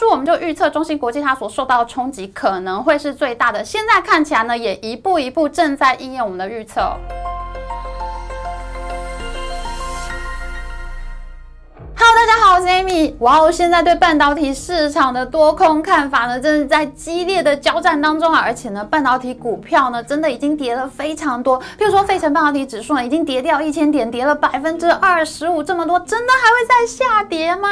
初我们就预测中芯国际它所受到的冲击可能会是最大的，现在看起来呢，也一步一步正在应验我们的预测。Hello，大家好，我是 Amy。哇哦，现在对半导体市场的多空看法呢，真是在激烈的交战当中啊！而且呢，半导体股票呢，真的已经跌了非常多。譬如说，费城半导体指数呢，已经跌掉一千点，跌了百分之二十五，这么多，真的还会再下跌吗？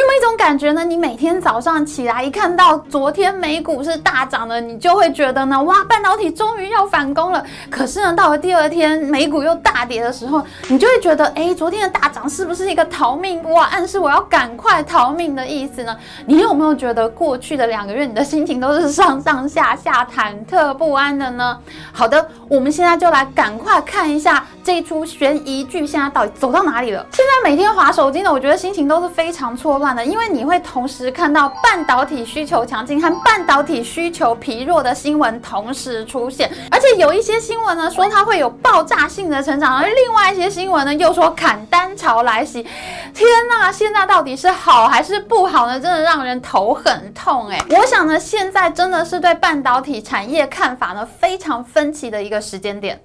有没有一种感觉呢？你每天早上起来一看到昨天美股是大涨的，你就会觉得呢，哇，半导体终于要反攻了。可是呢，到了第二天美股又大跌的时候，你就会觉得，哎，昨天的大涨是不是一个逃命？哇，暗示我要赶快逃命的意思呢？你有没有觉得过去的两个月你的心情都是上上下下、忐忑不安的呢？好的，我们现在就来赶快看一下这一出悬疑剧现在到底走到哪里了。现在每天划手机呢，我觉得心情都是非常错。乱因为你会同时看到半导体需求强劲和半导体需求疲弱的新闻同时出现，而且有一些新闻呢说它会有爆炸性的成长，而另外一些新闻呢又说砍单潮来袭。天呐，现在到底是好还是不好呢？真的让人头很痛哎！我想呢，现在真的是对半导体产业看法呢非常分歧的一个时间点。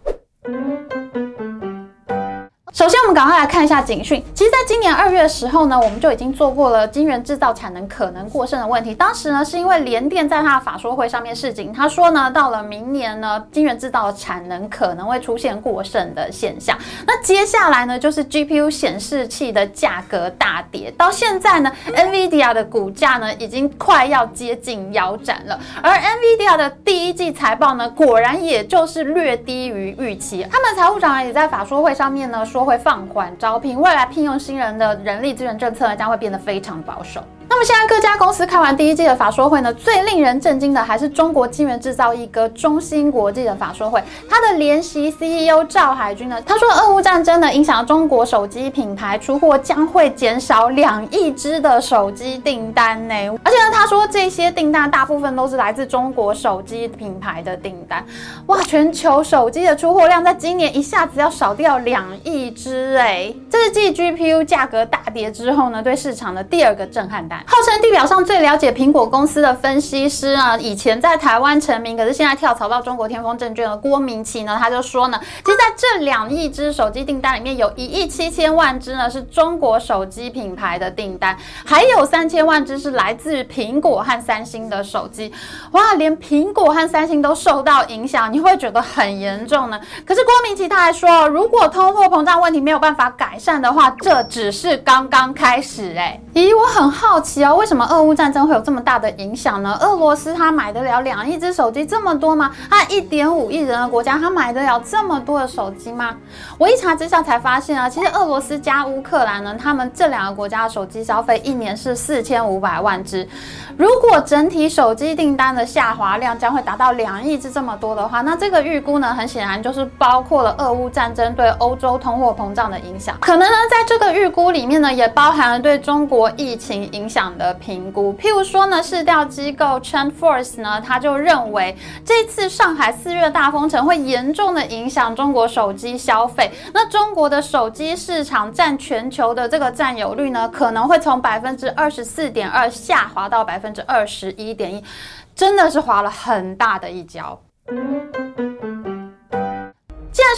首先，我们赶快来看一下警讯。其实，在今年二月的时候呢，我们就已经做过了晶圆制造产能可能过剩的问题。当时呢，是因为联电在他的法说会上面示警，他说呢，到了明年呢，晶圆制造产能可能会出现过剩的现象。那接下来呢，就是 GPU 显示器的价格大跌，到现在呢，NVIDIA 的股价呢，已经快要接近腰斩了。而 NVIDIA 的第一季财报呢，果然也就是略低于预期。他们财务长也在法说会上面呢说。会放缓招聘，未来聘用新人的人力资源政策将会变得非常保守。那么现在各家公司开完第一季的法说会呢，最令人震惊的还是中国晶圆制造一哥中芯国际的法说会。他的联席 CEO 赵海军呢，他说俄乌战争呢影响中国手机品牌出货将会减少两亿只的手机订单呢。而且呢，他说这些订单大部分都是来自中国手机品牌的订单。哇，全球手机的出货量在今年一下子要少掉两亿只哎，这是继 GPU 价格大跌之后呢，对市场的第二个震撼弹。号称地表上最了解苹果公司的分析师啊，以前在台湾成名，可是现在跳槽到中国天风证券的郭明奇呢，他就说呢，其实在这两亿只手机订单里面，有一亿七千万只呢是中国手机品牌的订单，还有三千万只是来自于苹果和三星的手机。哇，连苹果和三星都受到影响，你会觉得很严重呢。可是郭明奇他还说，如果通货膨胀问题没有办法改善的话，这只是刚刚开始。哎，咦，我很好。奇哦，为什么俄乌战争会有这么大的影响呢？俄罗斯它买得了两亿只手机这么多吗？它一点五亿人的国家，它买得了这么多的手机吗？我一查之下才发现啊，其实俄罗斯加乌克兰呢，他们这两个国家的手机消费一年是四千五百万只。如果整体手机订单的下滑量将会达到两亿只这么多的话，那这个预估呢，很显然就是包括了俄乌战争对欧洲通货膨胀的影响。可能呢，在这个预估里面呢，也包含了对中国疫情影响。的评估，譬如说呢，市调机构 TrendForce 呢，他就认为这次上海四月大封城会严重的影响中国手机消费。那中国的手机市场占全球的这个占有率呢，可能会从百分之二十四点二下滑到百分之二十一点一，真的是滑了很大的一跤。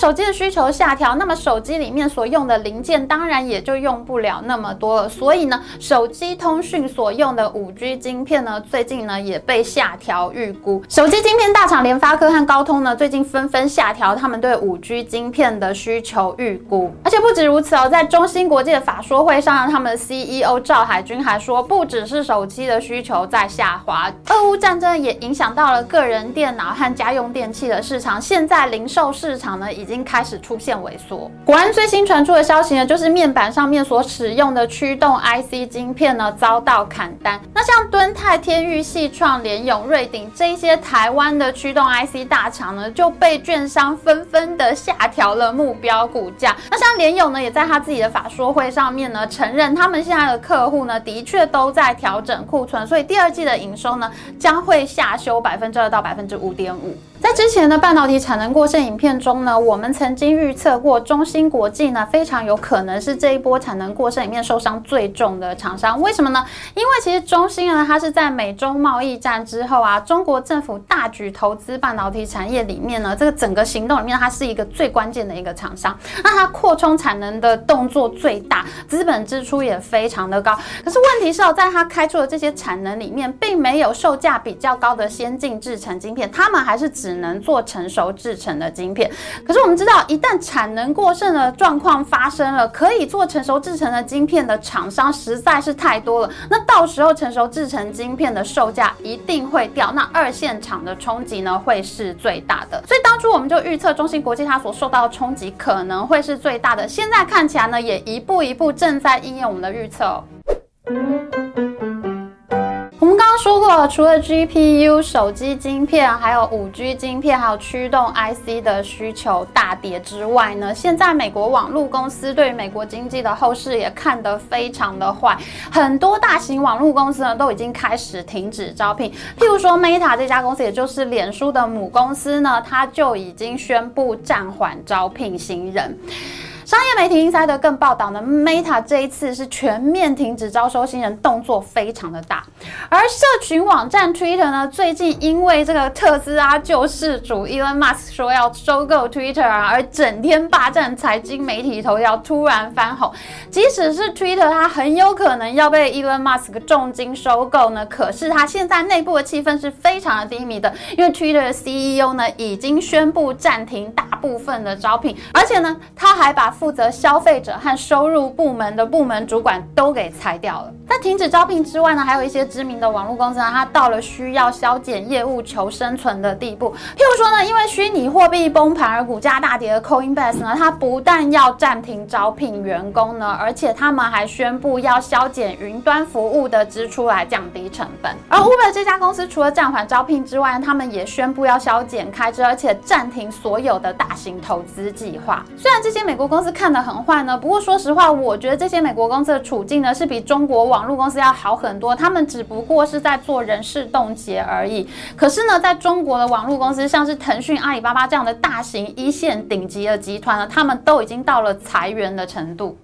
手机的需求下调，那么手机里面所用的零件当然也就用不了那么多了。所以呢，手机通讯所用的五 G 晶片呢，最近呢也被下调预估。手机晶片大厂联发科和高通呢，最近纷纷下调他们对五 G 晶片的需求预估。而且不止如此哦，在中芯国际的法说会上，他们的 CEO 赵海军还说，不只是手机的需求在下滑，俄乌战争也影响到了个人电脑和家用电器的市场。现在零售市场呢？已经开始出现萎缩。果然，最新传出的消息呢，就是面板上面所使用的驱动 IC 晶片呢遭到砍单。那像敦泰、天域、系创、联永、瑞鼎这些台湾的驱动 IC 大厂呢，就被券商纷纷的下调了目标股价。那像联永呢，也在他自己的法说会上面呢，承认他们现在的客户呢，的确都在调整库存，所以第二季的营收呢，将会下修百分之二到百分之五点五。在之前的半导体产能过剩影片中呢，我们曾经预测过中芯国际呢非常有可能是这一波产能过剩里面受伤最重的厂商。为什么呢？因为其实中芯呢，它是在美中贸易战之后啊，中国政府大举投资半导体产业里面呢，这个整个行动里面，它是一个最关键的一个厂商。那它扩充产能的动作最大，资本支出也非常的高。可是问题是哦，在它开出的这些产能里面，并没有售价比较高的先进制程晶片，他们还是只。只能做成熟制成的晶片，可是我们知道，一旦产能过剩的状况发生了，可以做成熟制成的晶片的厂商实在是太多了。那到时候成熟制成晶片的售价一定会掉，那二线厂的冲击呢会是最大的。所以当初我们就预测中芯国际它所受到的冲击可能会是最大的。现在看起来呢，也一步一步正在应验我们的预测。说除了 GPU、手机晶片，还有五 G 晶片，还有驱动 IC 的需求大跌之外呢，现在美国网络公司对美国经济的后市也看得非常的坏，很多大型网络公司呢都已经开始停止招聘。譬如说 Meta 这家公司，也就是脸书的母公司呢，它就已经宣布暂缓招聘新人。商业媒体 Inside 更报道呢，Meta 这一次是全面停止招收新人，动作非常的大。而社群网站 Twitter 呢，最近因为这个特斯拉救世主 Elon Musk 说要收购 Twitter 啊，而整天霸占财经媒体头条，突然翻红。即使是 Twitter 它很有可能要被 Elon Musk 重金收购呢，可是它现在内部的气氛是非常的低迷的，因为 Twitter 的 CEO 呢已经宣布暂停大部分的招聘，而且呢，他还把负责消费者和收入部门的部门主管都给裁掉了。在停止招聘之外呢，还有一些知名的网络公司呢，它到了需要削减业务求生存的地步。譬如说呢，因为虚拟货币崩盘而股价大跌的 Coinbase 呢，它不但要暂停招聘员工呢，而且他们还宣布要削减云端服务的支出来降低成本。而 Uber 这家公司除了暂缓招聘之外，他们也宣布要削减开支，而且暂停所有的大型投资计划。虽然这些美国公司看得很坏呢，不过说实话，我觉得这些美国公司的处境呢，是比中国网络公司要好很多。他们只不过是在做人事冻结而已。可是呢，在中国的网络公司，像是腾讯、阿里巴巴这样的大型一线顶级的集团呢，他们都已经到了裁员的程度。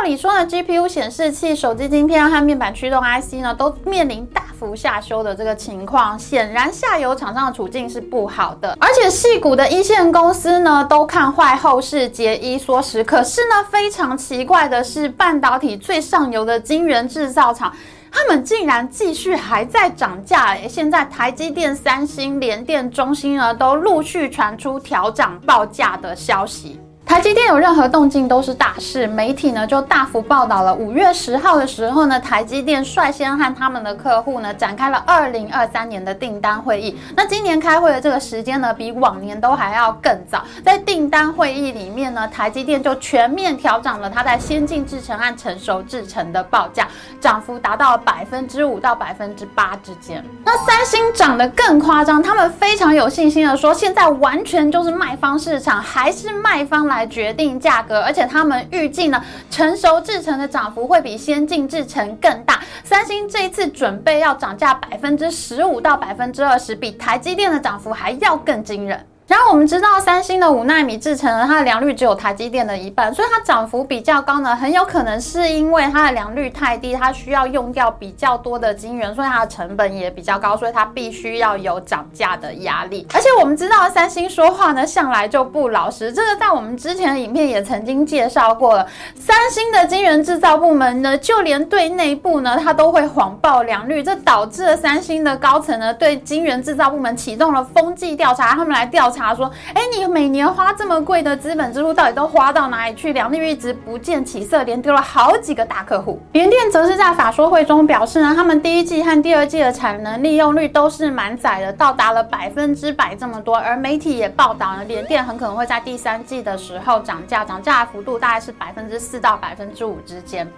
照理说呢，GPU 显示器、手机晶片和面板驱动 IC 呢，都面临大幅下修的这个情况。显然，下游厂商的处境是不好的。而且，细股的一线公司呢，都看坏后市，节衣缩食。可是呢，非常奇怪的是，半导体最上游的晶圆制造厂，他们竟然继续还在涨价。现在，台积电、三星、联电、中芯呢，都陆续传出调涨报价的消息。台积电有任何动静都是大事，媒体呢就大幅报道了。五月十号的时候呢，台积电率先和他们的客户呢展开了二零二三年的订单会议。那今年开会的这个时间呢，比往年都还要更早。在订单会议里面呢，台积电就全面调涨了它在先进制程和成熟制程的报价，涨幅达到百分之五到百分之八之间。那三星涨得更夸张，他们非常有信心的说，现在完全就是卖方市场，还是卖方来。来决定价格，而且他们预计呢，成熟制成的涨幅会比先进制成更大。三星这一次准备要涨价百分之十五到百分之二十，比台积电的涨幅还要更惊人。然后我们知道，三星的五纳米制成呢，它的良率只有台积电的一半，所以它涨幅比较高呢，很有可能是因为它的良率太低，它需要用掉比较多的晶圆，所以它的成本也比较高，所以它必须要有涨价的压力。而且我们知道，三星说话呢向来就不老实，这个在我们之前的影片也曾经介绍过了。三星的晶圆制造部门呢，就连对内部呢，它都会谎报良率，这导致了三星的高层呢，对晶圆制造部门启动了风纪调查，他们来调查。他说：“哎，你每年花这么贵的资本支出，到底都花到哪里去？良率一直不见起色，连丢了好几个大客户。”联电则是在法说会中表示呢，他们第一季和第二季的产能利用率都是满载的，到达了百分之百这么多。而媒体也报道了，联电很可能会在第三季的时候涨价，涨价幅度大概是百分之四到百分之五之间。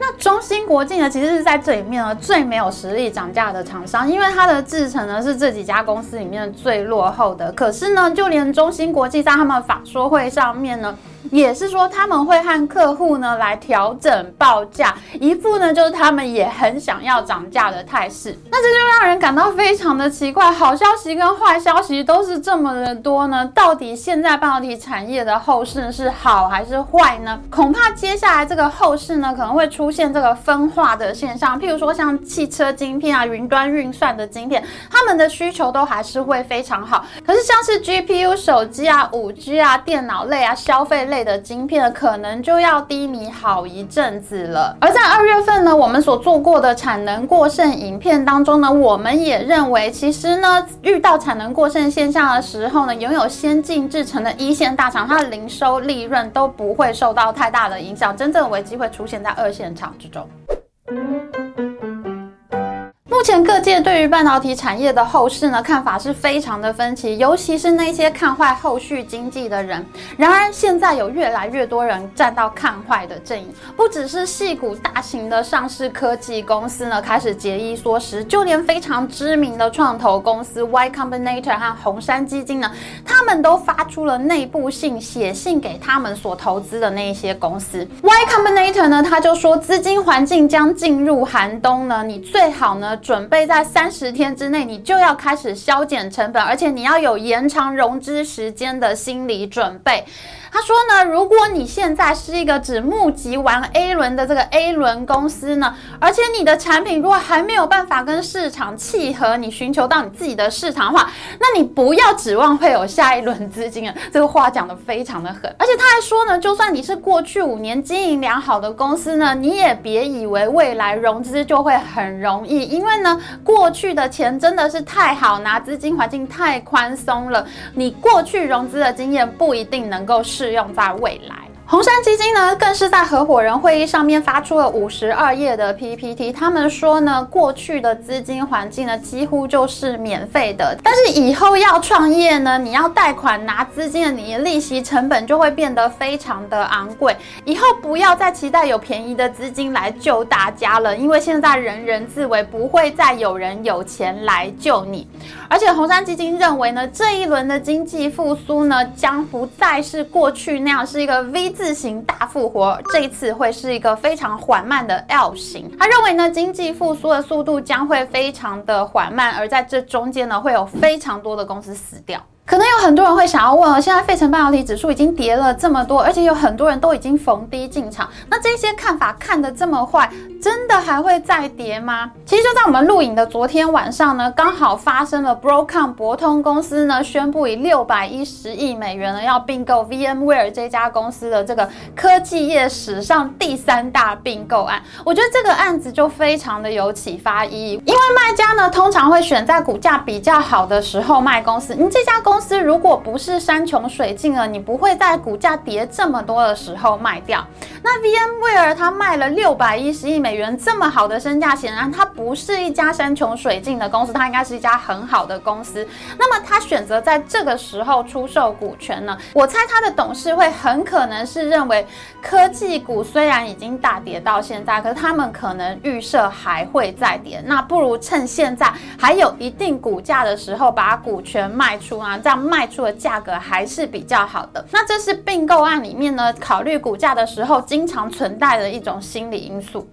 那中芯国际呢，其实是在这里面呢最没有实力涨价的厂商，因为它的制程呢是这几家公司里面最落后的。可是呢，就连中芯国际在他们法说会上面呢。也是说他们会和客户呢来调整报价，一副呢就是他们也很想要涨价的态势。那这就让人感到非常的奇怪，好消息跟坏消息都是这么的多呢，到底现在半导体产业的后市是好还是坏呢？恐怕接下来这个后市呢可能会出现这个分化的现象，譬如说像汽车晶片啊、云端运算的晶片，他们的需求都还是会非常好。可是像是 GPU、手机啊、五 G 啊、电脑类啊、消费类的晶片，可能就要低迷好一阵子了。而在二月份呢，我们所做过的产能过剩影片当中呢，我们也认为，其实呢，遇到产能过剩现象的时候呢，拥有先进制程的一线大厂，它的零收利润都不会受到太大的影响，真正的危机会出现在二线厂之中。目前各界对于半导体产业的后市呢看法是非常的分歧，尤其是那些看坏后续经济的人。然而现在有越来越多人站到看坏的阵营，不只是细股大型的上市科技公司呢开始节衣缩食，就连非常知名的创投公司 Y Combinator 和红杉基金呢，他们都发出了内部信，写信给他们所投资的那一些公司。Y Combinator 呢，他就说资金环境将进入寒冬呢，你最好呢。准备在三十天之内，你就要开始削减成本，而且你要有延长融资时间的心理准备。他说呢，如果你现在是一个只募集完 A 轮的这个 A 轮公司呢，而且你的产品如果还没有办法跟市场契合，你寻求到你自己的市场化，那你不要指望会有下一轮资金啊！这个话讲的非常的狠，而且他还说呢，就算你是过去五年经营良好的公司呢，你也别以为未来融资就会很容易，因为呢，过去的钱真的是太好拿，资金环境太宽松了，你过去融资的经验不一定能够。适用在未来。红杉基金呢，更是在合伙人会议上面发出了五十二页的 PPT。他们说呢，过去的资金环境呢，几乎就是免费的，但是以后要创业呢，你要贷款拿资金，你的利息成本就会变得非常的昂贵。以后不要再期待有便宜的资金来救大家了，因为现在人人自危，不会再有人有钱来救你。而且红杉基金认为呢，这一轮的经济复苏呢，将不再是过去那样是一个 V。字形大复活，这一次会是一个非常缓慢的 L 型。他认为呢，经济复苏的速度将会非常的缓慢，而在这中间呢，会有非常多的公司死掉。可能有很多人会想要问哦，现在费城半导体指数已经跌了这么多，而且有很多人都已经逢低进场，那这些看法看得这么坏，真的还会再跌吗？其实就在我们录影的昨天晚上呢，刚好发生了 Broadcom 博通公司呢宣布以六百一十亿美元呢要并购 VMware 这家公司的这个科技业史上第三大并购案。我觉得这个案子就非常的有启发意义，因为卖家呢通常会选在股价比较好的时候卖公司，你这家公。公司如果不是山穷水尽了，你不会在股价跌这么多的时候卖掉。那 VMware 它卖了六百一十亿美元，这么好的身价，显然它不是一家山穷水尽的公司，它应该是一家很好的公司。那么它选择在这个时候出售股权呢？我猜它的董事会很可能是认为科技股虽然已经大跌到现在，可是他们可能预设还会再跌，那不如趁现在还有一定股价的时候把股权卖出啊。这样卖出的价格还是比较好的。那这是并购案里面呢，考虑股价的时候经经常存在的一种心理因素。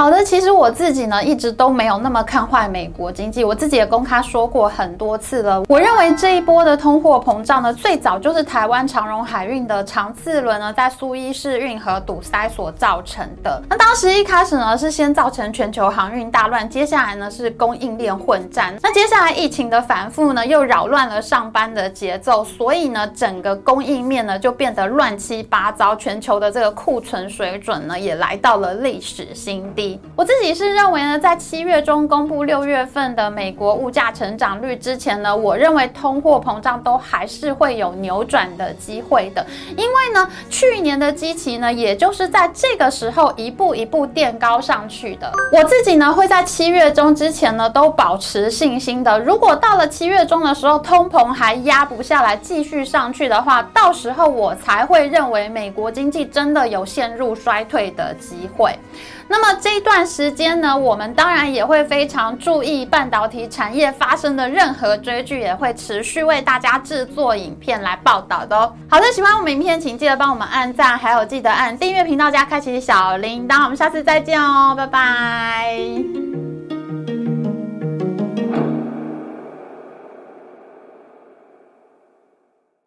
好的，其实我自己呢一直都没有那么看坏美国经济，我自己也公开说过很多次了。我认为这一波的通货膨胀呢，最早就是台湾长荣海运的长次轮呢在苏伊士运河堵塞所造成的。那当时一开始呢是先造成全球航运大乱，接下来呢是供应链混战，那接下来疫情的反复呢又扰乱了上班的节奏，所以呢整个供应面呢就变得乱七八糟，全球的这个库存水准呢也来到了历史新低我自己是认为呢，在七月中公布六月份的美国物价成长率之前呢，我认为通货膨胀都还是会有扭转的机会的。因为呢，去年的基期呢，也就是在这个时候一步一步垫高上去的。我自己呢，会在七月中之前呢，都保持信心的。如果到了七月中的时候，通膨还压不下来，继续上去的话，到时候我才会认为美国经济真的有陷入衰退的机会。那么这。一段时间呢，我们当然也会非常注意半导体产业发生的任何追剧，也会持续为大家制作影片来报道的哦。好的，喜欢我们影片，请记得帮我们按赞，还有记得按订阅频道加开启小铃铛。我们下次再见哦，拜拜。